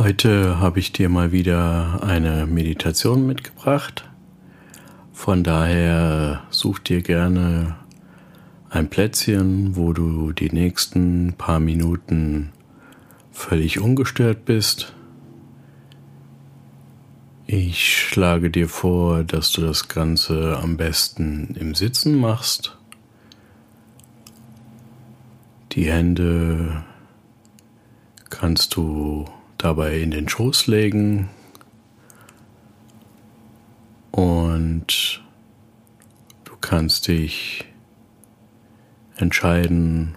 Heute habe ich dir mal wieder eine Meditation mitgebracht. Von daher such dir gerne ein Plätzchen, wo du die nächsten paar Minuten völlig ungestört bist. Ich schlage dir vor, dass du das Ganze am besten im Sitzen machst. Die Hände kannst du dabei in den Schoß legen und du kannst dich entscheiden,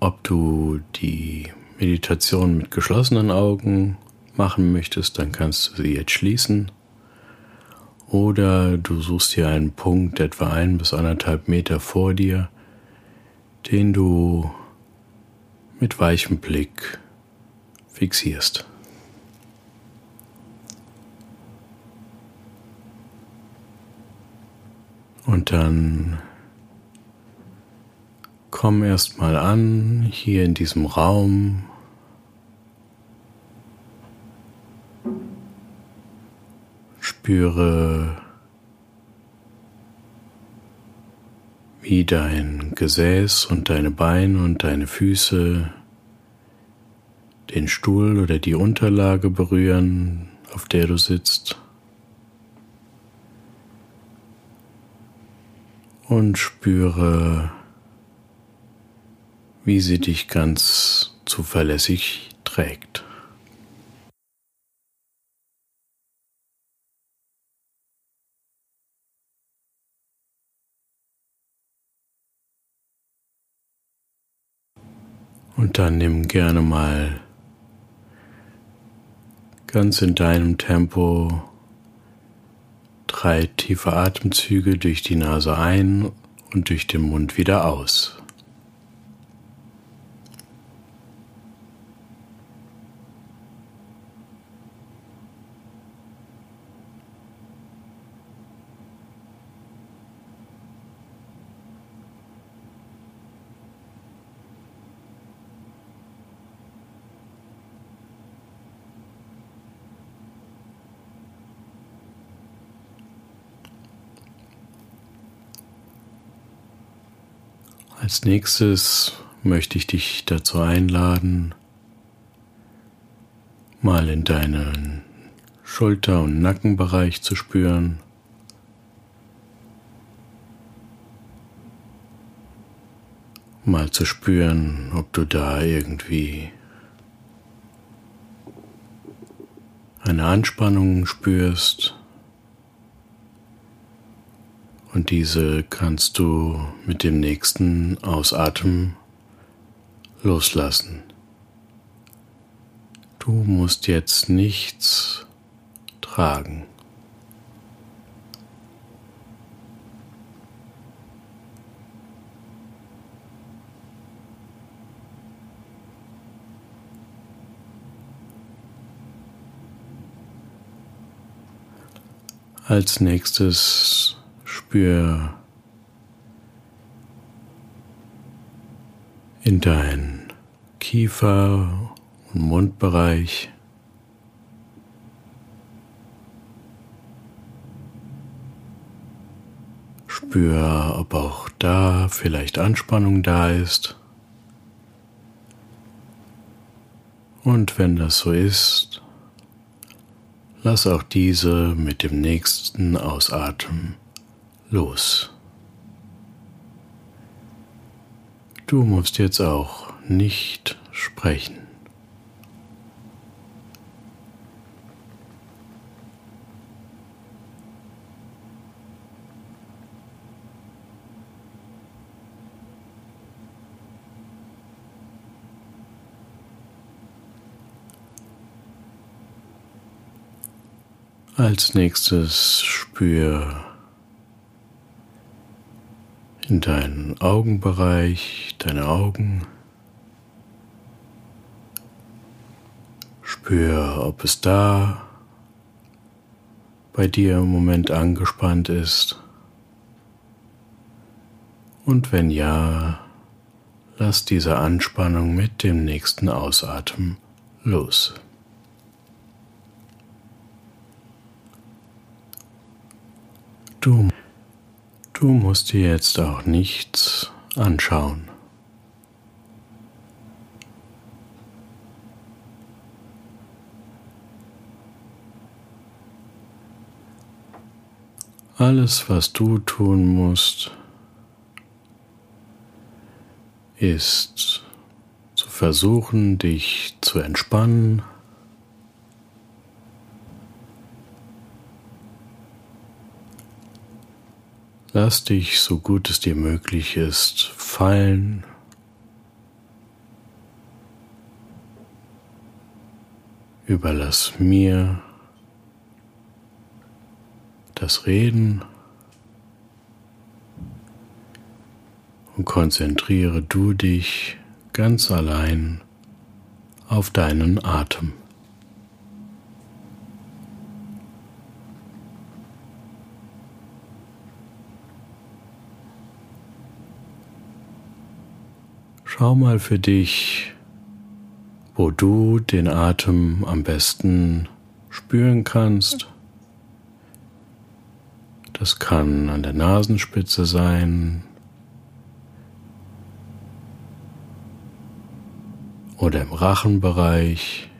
ob du die Meditation mit geschlossenen Augen machen möchtest, dann kannst du sie jetzt schließen. Oder du suchst dir einen Punkt etwa ein bis anderthalb Meter vor dir, den du mit weichem Blick fixierst. Und dann komm erstmal an hier in diesem Raum. Spüre, wie dein Gesäß und deine Beine und deine Füße den Stuhl oder die Unterlage berühren, auf der du sitzt. Und spüre, wie sie dich ganz zuverlässig trägt. Und dann nimm gerne mal ganz in deinem Tempo drei tiefe Atemzüge durch die Nase ein und durch den Mund wieder aus. Als nächstes möchte ich dich dazu einladen, mal in deinen Schulter- und Nackenbereich zu spüren. Mal zu spüren, ob du da irgendwie eine Anspannung spürst. Und diese kannst du mit dem nächsten Ausatmen loslassen. Du musst jetzt nichts tragen. Als nächstes Spür in deinen Kiefer- und Mundbereich. Spür, ob auch da vielleicht Anspannung da ist. Und wenn das so ist, lass auch diese mit dem nächsten Ausatmen los. Du musst jetzt auch nicht sprechen. Als nächstes spür in deinen Augenbereich, deine Augen. Spür, ob es da bei dir im Moment angespannt ist. Und wenn ja, lass diese Anspannung mit dem nächsten Ausatmen los. Du du musst dir jetzt auch nichts anschauen. Alles, was du tun musst, ist zu versuchen, dich zu entspannen. Lass dich, so gut es dir möglich ist, fallen. Überlass mir das Reden und konzentriere du dich ganz allein auf deinen Atem. Schau mal für dich, wo du den Atem am besten spüren kannst. Das kann an der Nasenspitze sein oder im Rachenbereich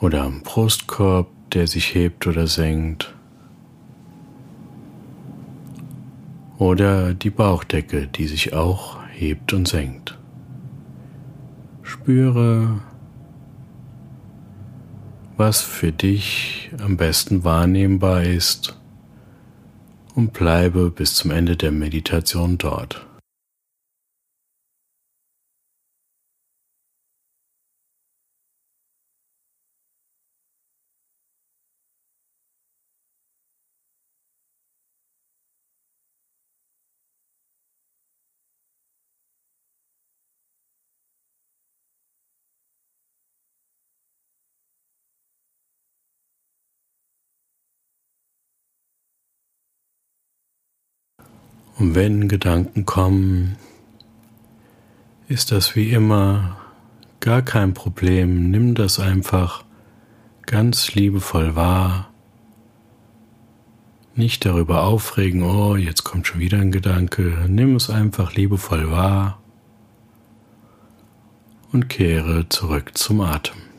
oder am Brustkorb, der sich hebt oder senkt. Oder die Bauchdecke, die sich auch hebt und senkt. Spüre, was für dich am besten wahrnehmbar ist und bleibe bis zum Ende der Meditation dort. Und wenn Gedanken kommen, ist das wie immer gar kein Problem. Nimm das einfach ganz liebevoll wahr. Nicht darüber aufregen, oh, jetzt kommt schon wieder ein Gedanke. Nimm es einfach liebevoll wahr und kehre zurück zum Atem.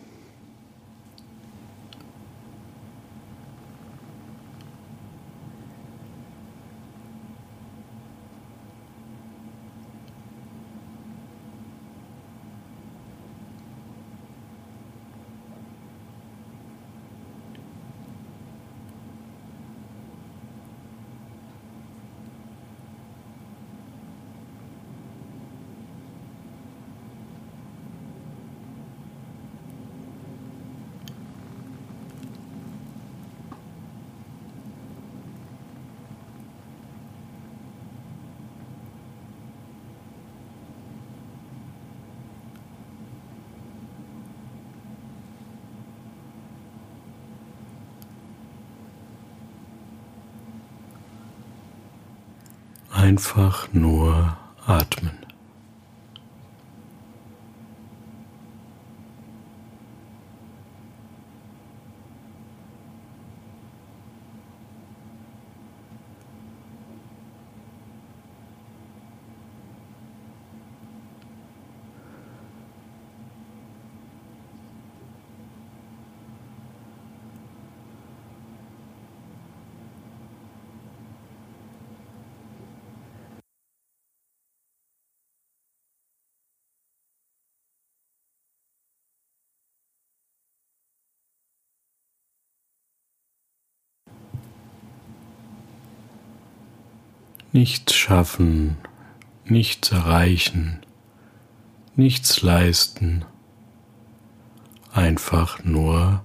Einfach nur atmen. Nichts schaffen, nichts erreichen, nichts leisten, einfach nur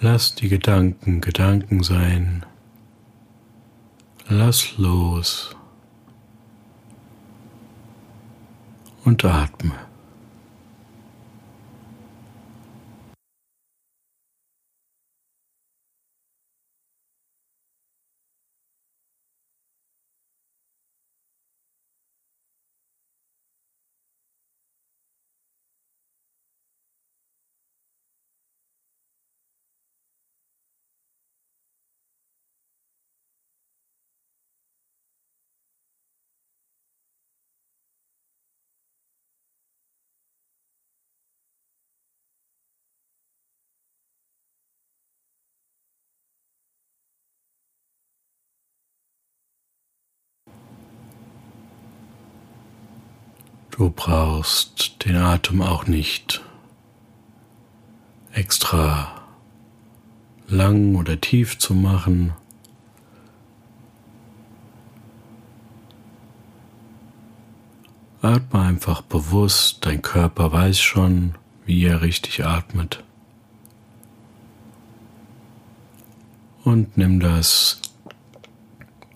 Lass die Gedanken Gedanken sein. Lass los und atme. Du brauchst den Atem auch nicht extra lang oder tief zu machen. Atme einfach bewusst, dein Körper weiß schon, wie er richtig atmet. Und nimm das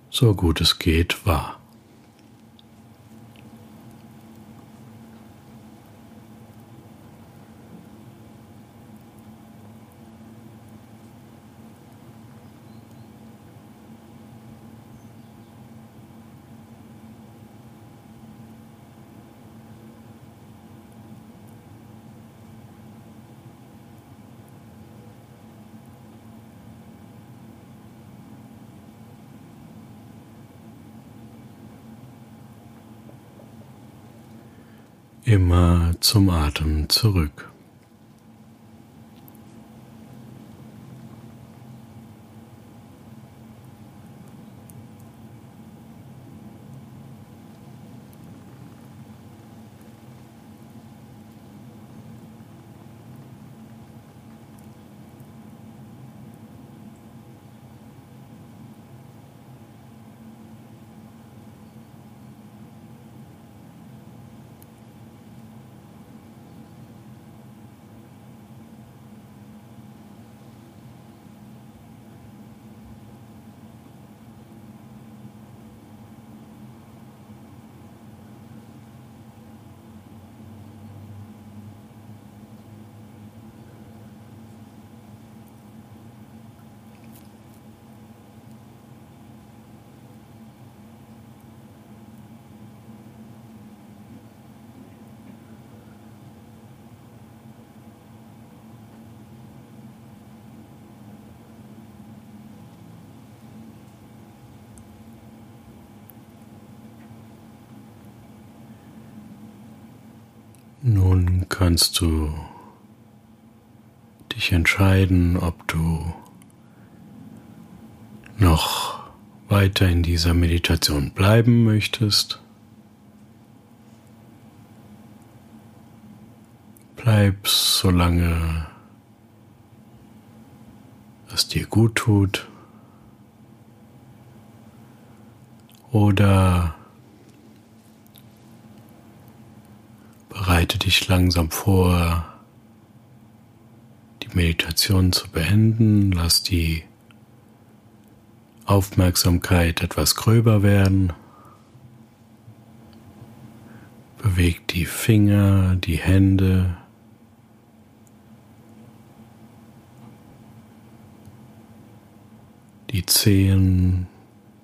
so gut es geht wahr. Immer zum Atem zurück. Nun kannst du dich entscheiden, ob du noch weiter in dieser Meditation bleiben möchtest. Bleib solange es dir gut tut. Oder Bereite dich langsam vor, die Meditation zu beenden. Lass die Aufmerksamkeit etwas gröber werden. Beweg die Finger, die Hände. Die Zehen,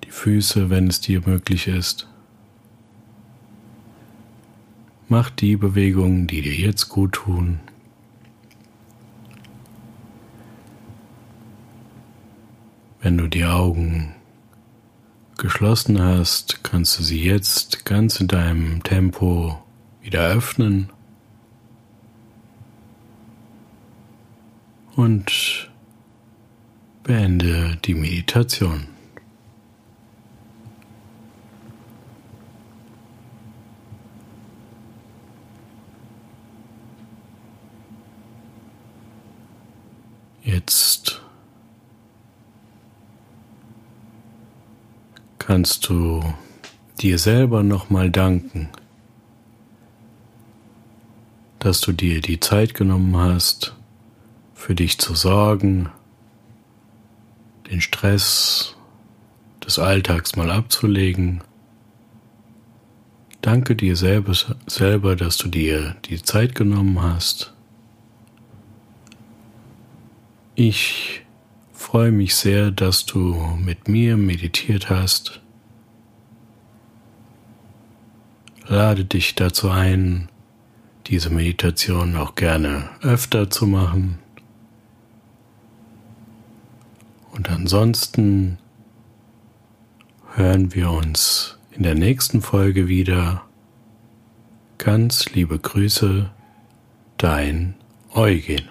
die Füße, wenn es dir möglich ist. Mach die Bewegungen, die dir jetzt gut tun. Wenn du die Augen geschlossen hast, kannst du sie jetzt ganz in deinem Tempo wieder öffnen und beende die Meditation. Jetzt kannst du dir selber nochmal danken, dass du dir die Zeit genommen hast, für dich zu sorgen, den Stress des Alltags mal abzulegen. Danke dir selber, selber, dass du dir die Zeit genommen hast. Ich freue mich sehr, dass du mit mir meditiert hast. Lade dich dazu ein, diese Meditation auch gerne öfter zu machen. Und ansonsten hören wir uns in der nächsten Folge wieder. Ganz liebe Grüße, dein Eugen.